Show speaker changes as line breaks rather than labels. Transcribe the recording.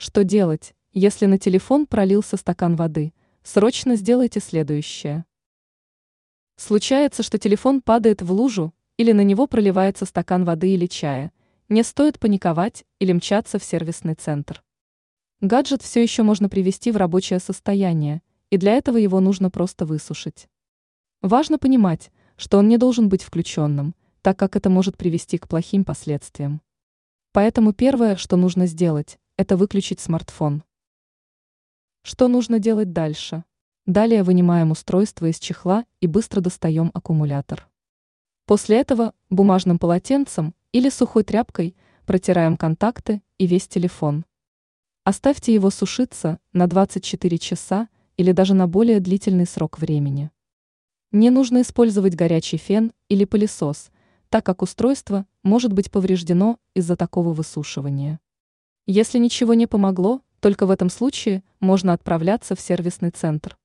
Что делать, если на телефон пролился стакан воды? Срочно сделайте следующее. Случается, что телефон падает в лужу или на него проливается стакан воды или чая. Не стоит паниковать или мчаться в сервисный центр. Гаджет все еще можно привести в рабочее состояние, и для этого его нужно просто высушить. Важно понимать, что он не должен быть включенным, так как это может привести к плохим последствиям. Поэтому первое, что нужно сделать, это выключить смартфон. Что нужно делать дальше? Далее вынимаем устройство из чехла и быстро достаем аккумулятор. После этого бумажным полотенцем или сухой тряпкой протираем контакты и весь телефон. Оставьте его сушиться на 24 часа или даже на более длительный срок времени. Не нужно использовать горячий фен или пылесос, так как устройство может быть повреждено из-за такого высушивания. Если ничего не помогло, только в этом случае можно отправляться в сервисный центр.